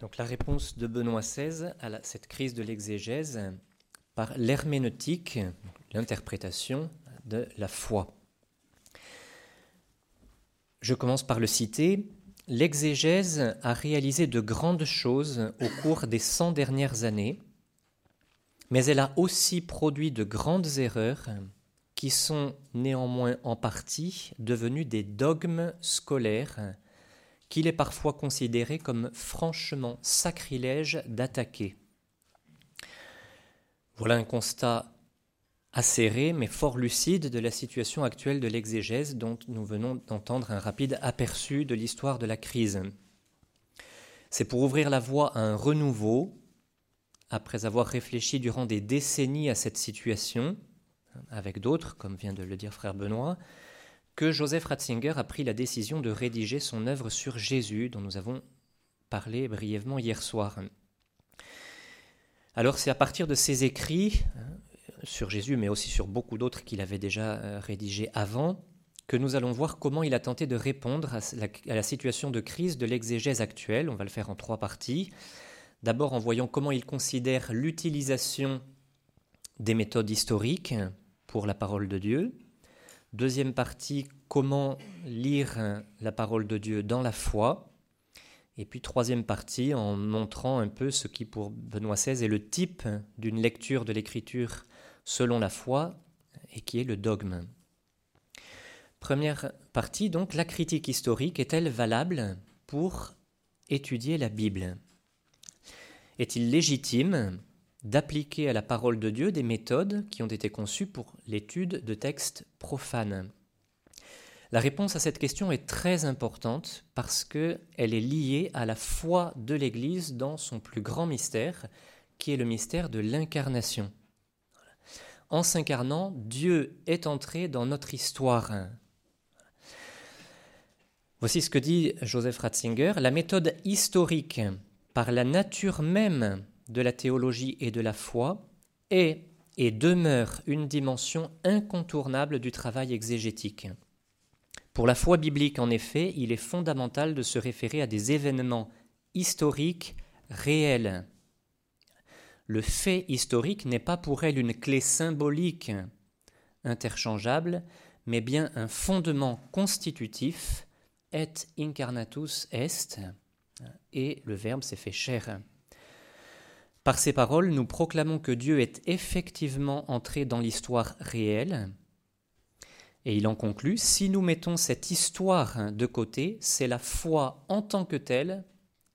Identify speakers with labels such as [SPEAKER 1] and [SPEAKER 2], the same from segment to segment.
[SPEAKER 1] donc la réponse de Benoît XVI à cette crise de l'exégèse par l'herméneutique, l'interprétation de la foi. Je commence par le citer. L'exégèse a réalisé de grandes choses au cours des cent dernières années, mais elle a aussi produit de grandes erreurs qui sont néanmoins en partie devenues des dogmes scolaires qu'il est parfois considéré comme franchement sacrilège d'attaquer. Voilà un constat acéré mais fort lucide de la situation actuelle de l'exégèse dont nous venons d'entendre un rapide aperçu de l'histoire de la crise. C'est pour ouvrir la voie à un renouveau, après avoir réfléchi durant des décennies à cette situation, avec d'autres, comme vient de le dire frère Benoît, que Joseph Ratzinger a pris la décision de rédiger son œuvre sur Jésus, dont nous avons parlé brièvement hier soir. Alors c'est à partir de ses écrits hein, sur Jésus, mais aussi sur beaucoup d'autres qu'il avait déjà euh, rédigés avant, que nous allons voir comment il a tenté de répondre à la, situation de crise de l'exégèse actuelle. On va le faire en trois parties. D'abord en voyant comment il considère l'utilisation des méthodes historiques pour la parole de Dieu. Deuxième partie, comment lire la parole de Dieu dans la foi. Et puis troisième partie, en montrant un peu ce qui pour Benoît XVI est le type d'une lecture de l'écriture selon la foi et qui est le dogme. Première partie, donc, la critique historique est-elle valable pour étudier la Bible? Est-il légitime d'appliquer à la parole de Dieu des méthodes qui ont été conçues pour l'étude de textes profanes La réponse à cette question est très importante parce qu'elle est liée à la foi de l'Église dans son plus grand mystère, qui est le mystère de l'incarnation. En s'incarnant, Dieu est entré dans notre histoire. Voici ce que dit Joseph Ratzinger. La méthode historique, par la nature même de la théologie et de la foi est et demeure une dimension incontournable du travail exégétique. Pour la foi biblique, en effet, il est fondamental de se référer à des événements historiques réels. Le fait historique n'est pas pour elle une clé symbolique interchangeable, mais bien un fondement constitutif, et incarnatus est, et le verbe s'est fait chair. Par ces paroles, nous proclamons que Dieu est effectivement entré dans l'histoire réelle. Et il en conclut, si nous mettons cette histoire de côté, c'est la foi en tant que telle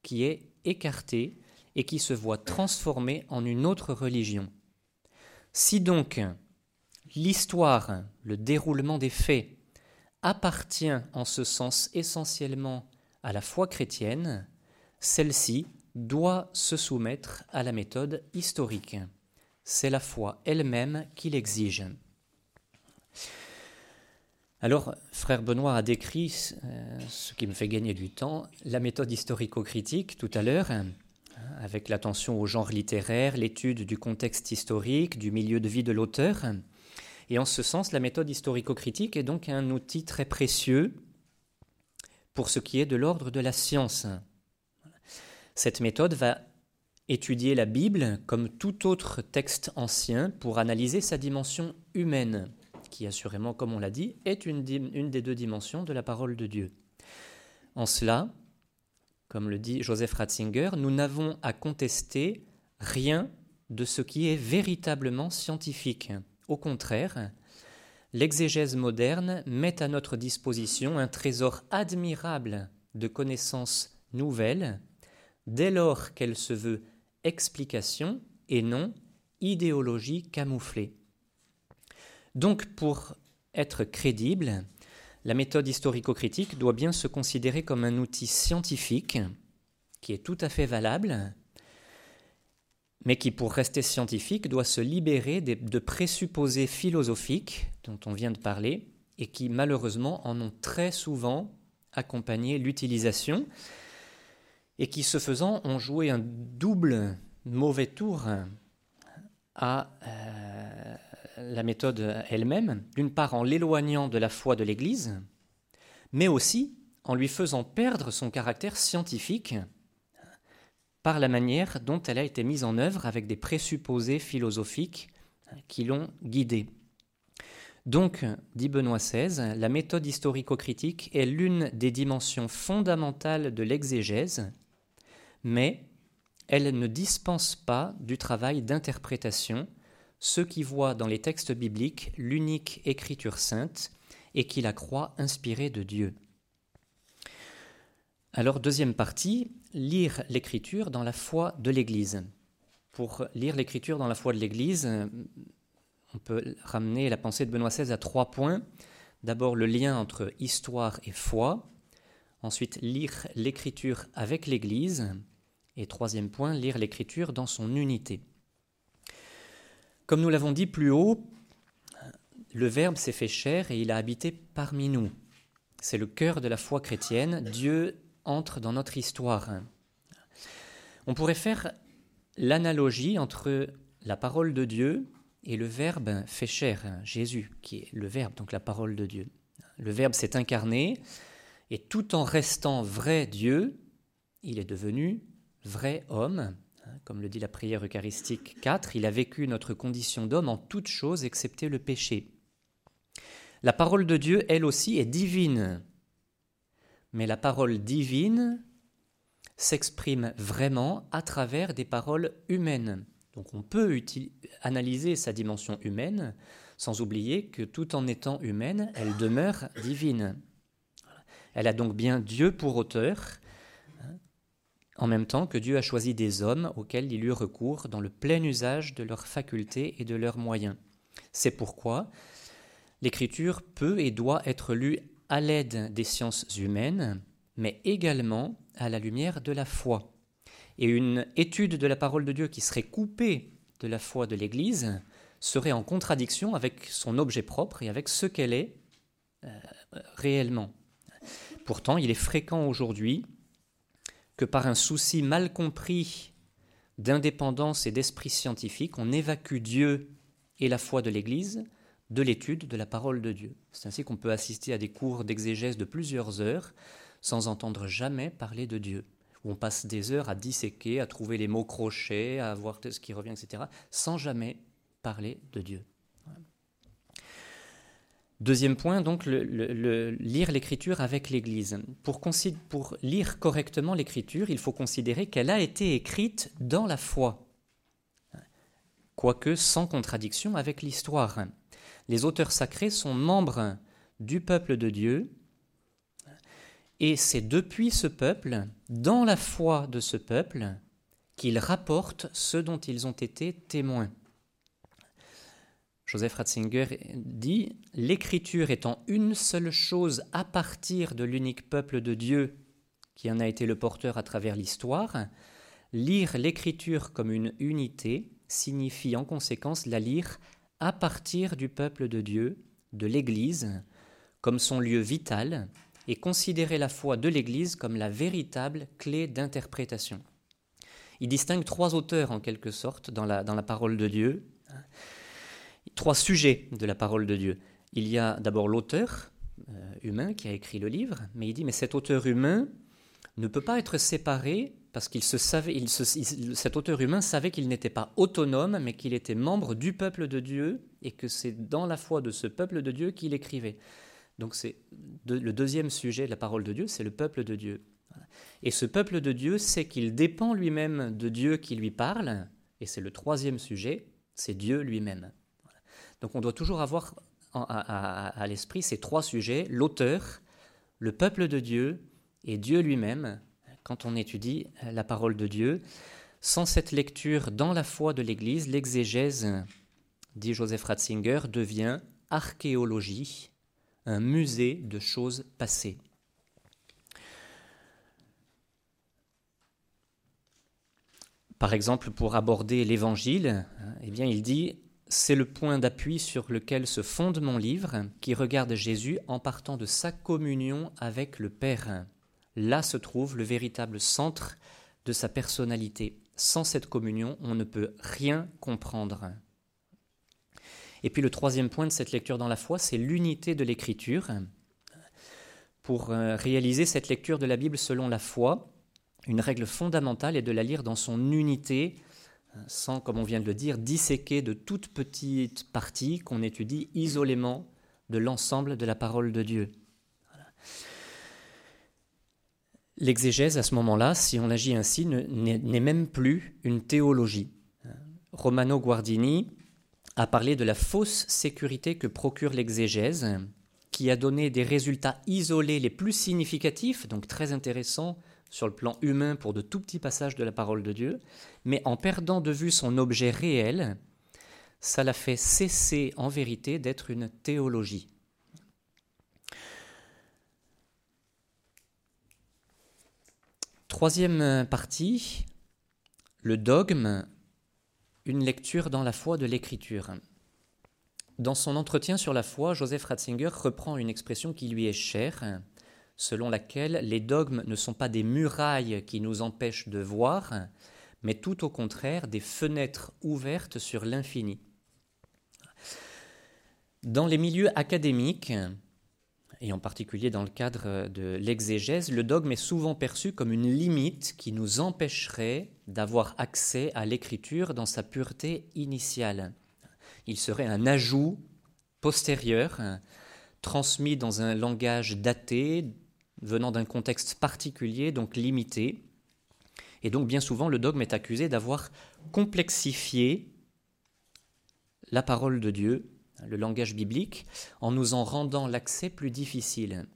[SPEAKER 1] qui est écartée et qui se voit transformée en une autre religion. Si donc l'histoire, le déroulement des faits, appartient en ce sens essentiellement à la foi chrétienne, celle-ci doit se soumettre à la méthode historique. C'est la foi elle-même qui l'exige. Alors, frère Benoît a décrit, euh, ce qui me fait gagner du temps, la méthode historico-critique tout à l'heure, avec l'attention au genre littéraire, l'étude du contexte historique, du milieu de vie de l'auteur. Et en ce sens, la méthode historico-critique est donc un outil très précieux pour ce qui est de l'ordre de la science. Cette méthode va étudier la Bible comme tout autre texte ancien pour analyser sa dimension humaine, qui assurément, comme on l'a dit, est une, des deux dimensions de la parole de Dieu. En cela, comme le dit Joseph Ratzinger, nous n'avons à contester rien de ce qui est véritablement scientifique. Au contraire, l'exégèse moderne met à notre disposition un trésor admirable de connaissances nouvelles dès lors qu'elle se veut explication et non idéologie camouflée. Donc pour être crédible, la méthode historico-critique doit bien se considérer comme un outil scientifique qui est tout à fait valable, mais qui, pour rester scientifique, doit se libérer de présupposés philosophiques dont on vient de parler et qui, malheureusement, en ont très souvent accompagné l'utilisation et qui, ce faisant, ont joué un double mauvais tour à euh, la méthode elle-même, d'une part en l'éloignant de la foi de l'Église, mais aussi en lui faisant perdre son caractère scientifique, par la manière dont elle a été mise en œuvre avec des présupposés philosophiques qui l'ont guidée. Donc, dit Benoît XVI, la méthode historico-critique est l'une des dimensions fondamentales de l'exégèse, mais elle ne dispense pas du travail d'interprétation, ceux qui voient dans les textes bibliques l'unique écriture sainte et qui la croient inspirée de Dieu. Alors, deuxième partie, lire l'écriture dans la foi de l'Église. Pour lire l'écriture dans la foi de l'Église, on peut ramener la pensée de Benoît XVI à trois points. D'abord le lien entre histoire et foi. Ensuite, lire l'écriture avec l'Église. Et troisième point, lire l'écriture dans son unité. Comme nous l'avons dit plus haut, le Verbe s'est fait chair et il a habité parmi nous. C'est le cœur de la foi chrétienne. Dieu entre dans notre histoire. On pourrait faire l'analogie entre la parole de Dieu et le Verbe fait chair, Jésus, qui est le Verbe, donc la parole de Dieu. Le Verbe s'est incarné, et tout en restant vrai Dieu, il est devenu vrai homme. Comme le dit la prière eucharistique 4, il a vécu notre condition d'homme en toutes choses excepté le péché. La parole de Dieu, elle aussi, est divine. Mais la parole divine s'exprime vraiment à travers des paroles humaines. Donc on peut analyser sa dimension humaine sans oublier que tout en étant humaine, elle demeure divine. Elle a donc bien Dieu pour auteur, hein, en même temps que Dieu a choisi des hommes auxquels il eut recours dans le plein usage de leurs facultés et de leurs moyens. C'est pourquoi l'écriture peut et doit être lue à l'aide des sciences humaines, mais également à la lumière de la foi. Et une étude de la parole de Dieu qui serait coupée de la foi de l'Église serait en contradiction avec son objet propre et avec ce qu'elle est euh, réellement. Pourtant, il est fréquent aujourd'hui que par un souci mal compris d'indépendance et d'esprit scientifique, on évacue Dieu et la foi de l'Église de l'étude de la parole de Dieu. C'est ainsi qu'on peut assister à des cours d'exégèse de plusieurs heures sans entendre jamais parler de Dieu où on passe des heures à disséquer, à trouver les mots crochets, à voir ce qui revient, etc., sans jamais parler de Dieu. Deuxième point, donc, lire l'écriture avec l'Église. Pour, pour lire correctement l'écriture, il faut considérer qu'elle a été écrite dans la foi, quoique sans contradiction avec l'histoire. Les auteurs sacrés sont membres du peuple de Dieu et c'est depuis ce peuple, dans la foi de ce peuple, qu'ils rapportent ce dont ils ont été témoins. Joseph Ratzinger dit L'écriture étant une seule chose à partir de l'unique peuple de Dieu qui en a été le porteur à travers l'histoire, lire l'écriture comme une unité signifie en conséquence la lire à partir du peuple de Dieu, de l'Église, comme son lieu vital, et considérer la foi de l'Église comme la véritable clé d'interprétation. Il distingue trois auteurs en quelque sorte dans la, dans la parole de Dieu, trois sujets de la parole de Dieu. Il y a d'abord l'auteur euh, humain qui a écrit le livre, mais il dit mais cet auteur humain ne peut pas être séparé parce qu'il se savait, cet auteur humain savait qu'il n'était pas autonome, mais qu'il était membre du peuple de Dieu et que c'est dans la foi de ce peuple de Dieu qu'il écrivait. Donc c'est le deuxième sujet de la parole de Dieu, c'est le peuple de Dieu. Et ce peuple de Dieu sait qu'il dépend lui-même de Dieu qui lui parle, et c'est le troisième sujet, c'est Dieu lui-même. Donc on doit toujours avoir à, l'esprit ces trois sujets, l'auteur, le peuple de Dieu et Dieu lui-même, quand on étudie la parole de Dieu. Sans cette lecture dans la foi de l'Église, l'exégèse, dit Joseph Ratzinger, devient archéologie un musée de choses passées. Par exemple, pour aborder l'Évangile, eh bien, il dit c'est le point d'appui sur lequel se fonde mon livre, qui regarde Jésus en partant de sa communion avec le Père. Là se trouve le véritable centre de sa personnalité. Sans cette communion, on ne peut rien comprendre. Et puis le troisième point de cette lecture dans la foi, c'est l'unité de l'écriture. Pour euh, réaliser cette lecture de la Bible selon la foi, une règle fondamentale est de la lire dans son unité, sans, comme on vient de le dire, disséquer de toutes petites parties qu'on étudie isolément de l'ensemble de la parole de Dieu. L'exégèse, à ce moment-là, si on agit ainsi, n'est même plus une théologie. Romano Guardini a parlé de la fausse sécurité que procure l'exégèse, qui a donné des résultats isolés les plus significatifs, donc très intéressants sur le plan humain pour de tout petits passages de la parole de Dieu, mais en perdant de vue son objet réel, ça l'a fait cesser en vérité d'être une théologie. Troisième partie, le dogme, une lecture dans la foi de l'écriture. Dans son entretien sur la foi, Joseph Ratzinger reprend une expression qui lui est chère, selon laquelle les dogmes ne sont pas des murailles qui nous empêchent de voir, mais tout au contraire des fenêtres ouvertes sur l'infini. Dans les milieux académiques, et en particulier dans le cadre de l'exégèse, le dogme est souvent perçu comme une limite qui nous empêcherait d'avoir accès à l'écriture dans sa pureté initiale. Il serait un ajout postérieur, transmis dans un langage daté, venant d'un contexte particulier, donc limité. Et donc bien souvent, le dogme est accusé d'avoir complexifié la parole de Dieu, le langage biblique, en nous en rendant l'accès plus difficile.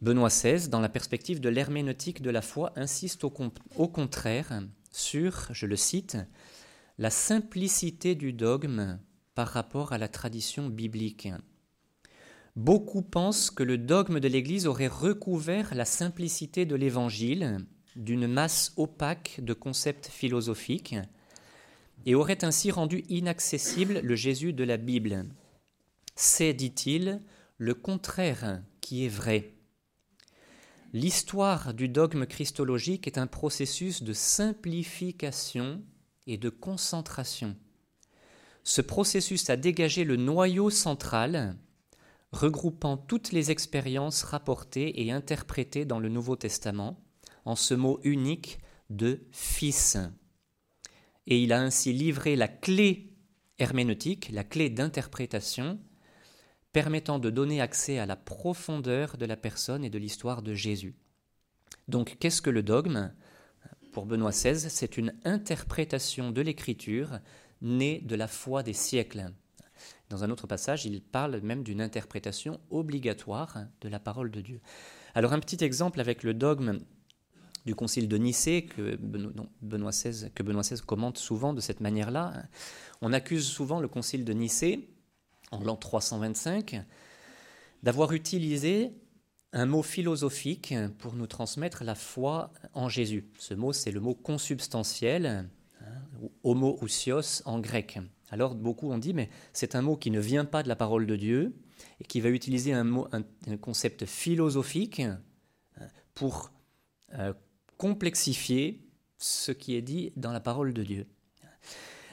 [SPEAKER 1] Benoît XVI, dans la perspective de l'herméneutique de la foi, insiste au, contraire sur, je le cite, la simplicité du dogme par rapport à la tradition biblique. Beaucoup pensent que le dogme de l'Église aurait recouvert la simplicité de l'Évangile d'une masse opaque de concepts philosophiques et aurait ainsi rendu inaccessible le Jésus de la Bible. C'est, dit-il, le contraire qui est vrai. L'histoire du dogme christologique est un processus de simplification et de concentration. Ce processus a dégagé le noyau central regroupant toutes les expériences rapportées et interprétées dans le Nouveau Testament en ce mot unique de Fils. Et il a ainsi livré la clé herméneutique, la clé d'interprétation, permettant de donner accès à la profondeur de la personne et de l'histoire de Jésus. Donc qu'est-ce que le dogme? Pour Benoît XVI, c'est une interprétation de l'Écriture née de la foi des siècles. Dans un autre passage, il parle même d'une interprétation obligatoire de la parole de Dieu. Alors un petit exemple avec le dogme du concile de Nicée que Benoît, XVI, commente souvent de cette manière-là. On accuse souvent le concile de Nicée, en l'an 325, d'avoir utilisé un mot philosophique pour nous transmettre la foi en Jésus. Ce mot, c'est le mot consubstantiel, hein, ou homoousios en grec. Alors beaucoup ont dit, mais c'est un mot qui ne vient pas de la parole de Dieu et qui va utiliser un, mot, un, concept philosophique hein, pour euh, complexifier ce qui est dit dans la parole de Dieu.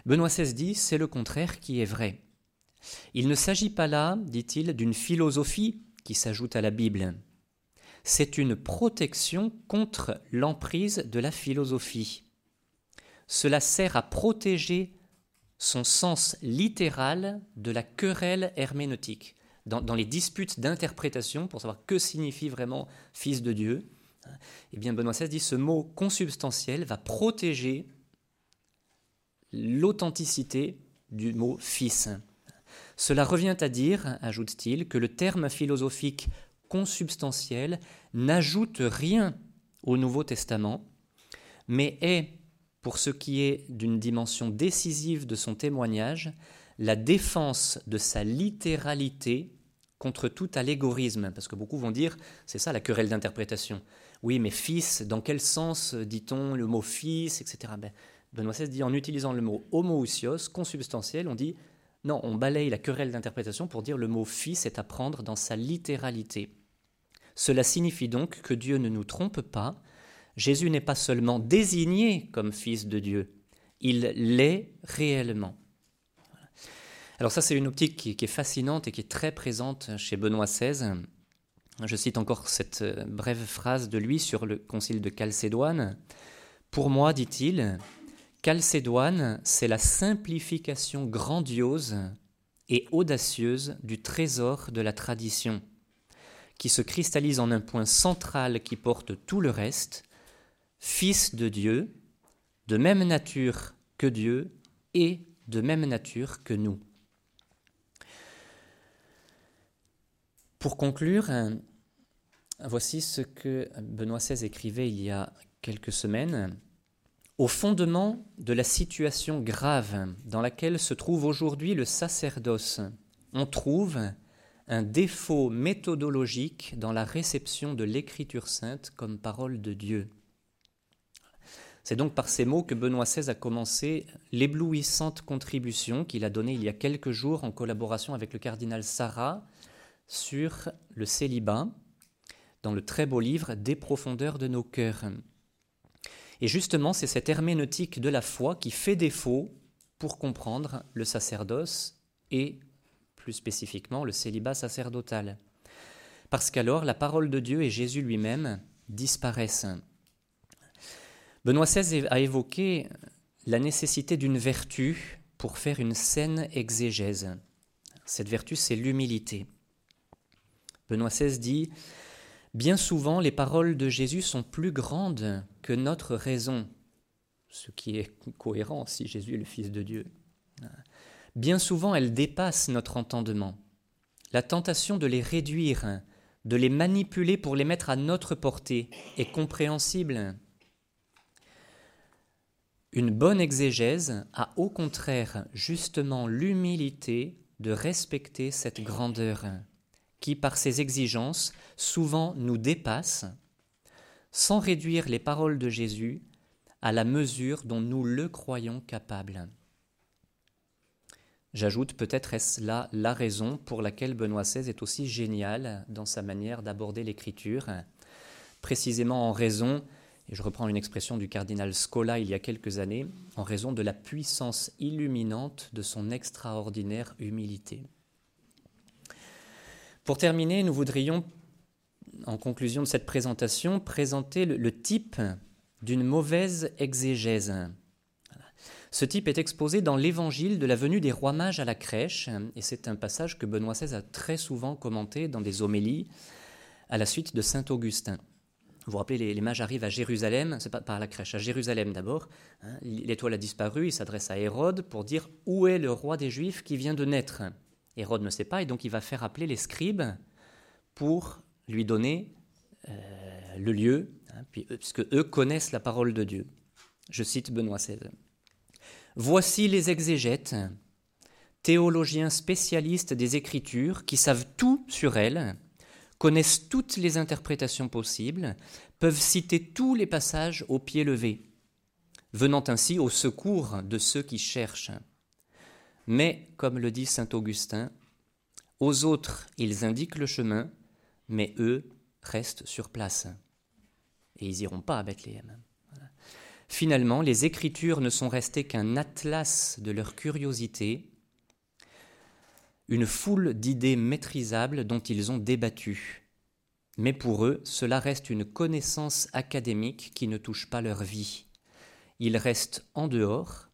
[SPEAKER 1] Benoît XVI dit, c'est le contraire qui est vrai. Il ne s'agit pas là, dit-il, d'une philosophie qui s'ajoute à la Bible. C'est une protection contre l'emprise de la philosophie. Cela sert à protéger son sens littéral de la querelle herméneutique. Dans, les disputes d'interprétation, pour savoir que signifie vraiment fils de Dieu, eh bien Benoît XVI dit ce mot consubstantiel va protéger l'authenticité du mot fils. Cela revient à dire, ajoute-t-il, que le terme philosophique consubstantiel n'ajoute rien au Nouveau Testament, mais est pour ce qui est d'une dimension décisive de son témoignage, la défense de sa littéralité contre tout allégorisme, parce que beaucoup vont dire, c'est ça la querelle d'interprétation. Oui, mais fils, dans quel sens dit-on le mot fils, etc. Ben, Benoît XVI dit en utilisant le mot homoousios, consubstantiel, on dit non, on balaye la querelle d'interprétation pour dire le mot fils est à prendre dans sa littéralité. Cela signifie donc que Dieu ne nous trompe pas, Jésus n'est pas seulement désigné comme fils de Dieu, il l'est réellement. Alors ça, c'est une optique qui, est fascinante et qui est très présente chez Benoît XVI. Je cite encore cette euh, brève phrase de lui sur le concile de Chalcédoine. Pour moi, dit-il, Chalcédoine, c'est la simplification grandiose et audacieuse du trésor de la tradition, qui se cristallise en un point central qui porte tout le reste, Fils de Dieu, de même nature que Dieu et de même nature que nous. Pour conclure, voici ce que Benoît XVI écrivait il y a quelques semaines. Au fondement de la situation grave dans laquelle se trouve aujourd'hui le sacerdoce, on trouve un défaut méthodologique dans la réception de l'Écriture sainte comme parole de Dieu. C'est donc par ces mots que Benoît XVI a commencé l'éblouissante contribution qu'il a donnée il y a quelques jours en collaboration avec le cardinal Sarah sur le célibat dans le très beau livre Des profondeurs de nos cœurs. Et justement, c'est cette herméneutique de la foi qui fait défaut pour comprendre le sacerdoce et plus spécifiquement le célibat sacerdotal. Parce qu'alors la parole de Dieu et Jésus lui-même disparaissent. Benoît XVI a évoqué la nécessité d'une vertu pour faire une saine exégèse. Cette vertu, c'est l'humilité. Benoît XVI dit Bien souvent, les paroles de Jésus sont plus grandes que notre raison, ce qui est cohérent si Jésus est le Fils de Dieu. Bien souvent, elles dépassent notre entendement. La tentation de les réduire, de les manipuler pour les mettre à notre portée est compréhensible. Une bonne exégèse a au contraire justement l'humilité de respecter cette grandeur qui, par ses exigences, souvent nous dépasse, sans réduire les paroles de Jésus à la mesure dont nous le croyons capable. J'ajoute peut-être est-ce là la raison pour laquelle Benoît XVI est aussi génial dans sa manière d'aborder l'écriture, précisément en raison, je reprends une expression du cardinal Scola il y a quelques années, en raison de la puissance illuminante de son extraordinaire humilité. Pour terminer, nous voudrions, en conclusion de cette présentation, présenter le, type d'une mauvaise exégèse. Ce type est exposé dans l'évangile de la venue des rois mages à la crèche, et c'est un passage que Benoît XVI a très souvent commenté dans des homélies à la suite de saint Augustin. Vous vous rappelez, les, mages arrivent à Jérusalem, c'est pas par la crèche, à Jérusalem d'abord. Hein, l'étoile a disparu, ils s'adressent à Hérode pour dire où est le roi des Juifs qui vient de naître? Hérode ne sait pas, et donc il va faire appeler les scribes pour lui donner euh, le lieu, hein, puisque eux connaissent la parole de Dieu. Je cite Benoît XVI. Voici les exégètes, théologiens spécialistes des Écritures, qui savent tout sur elles, connaissent toutes les interprétations possibles, peuvent citer tous les passages au pied levé, venant ainsi au secours de ceux qui cherchent. Mais, comme le dit saint Augustin, aux autres ils indiquent le chemin, mais eux restent sur place. Et ils n'iront pas à Bethléem. Finalement, les Écritures ne sont restées qu'un atlas de leur curiosité, une foule d'idées maîtrisables dont ils ont débattu. Mais pour eux, cela reste une connaissance académique qui ne touche pas leur vie. Ils restent en dehors,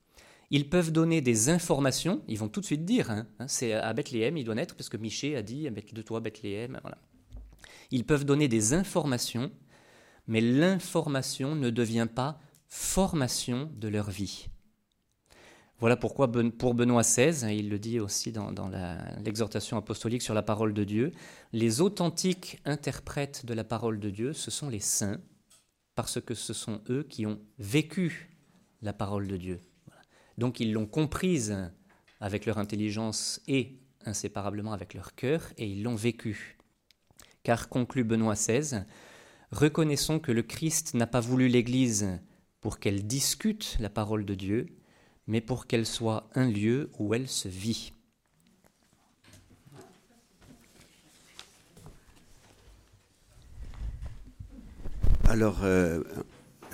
[SPEAKER 1] ils peuvent donner des informations, ils vont tout de suite dire, hein, hein, c'est à Bethléem, il doit naître, parce que Miché a dit, de toi Bethléem, voilà. Ils peuvent donner des informations, mais l'information ne devient pas formation de leur vie. Voilà pourquoi pour Benoît XVI, il le dit aussi dans, l'exhortation apostolique sur la parole de Dieu, les authentiques interprètes de la parole de Dieu, ce sont les saints, parce que ce sont eux qui ont vécu la parole de Dieu. Donc ils l'ont comprise avec leur intelligence et inséparablement avec leur cœur, et ils l'ont vécu. Car, conclut Benoît XVI, reconnaissons que le Christ n'a pas voulu l'Église pour qu'elle discute la parole de Dieu, mais pour qu'elle soit un lieu où elle se vit.
[SPEAKER 2] Alors, euh,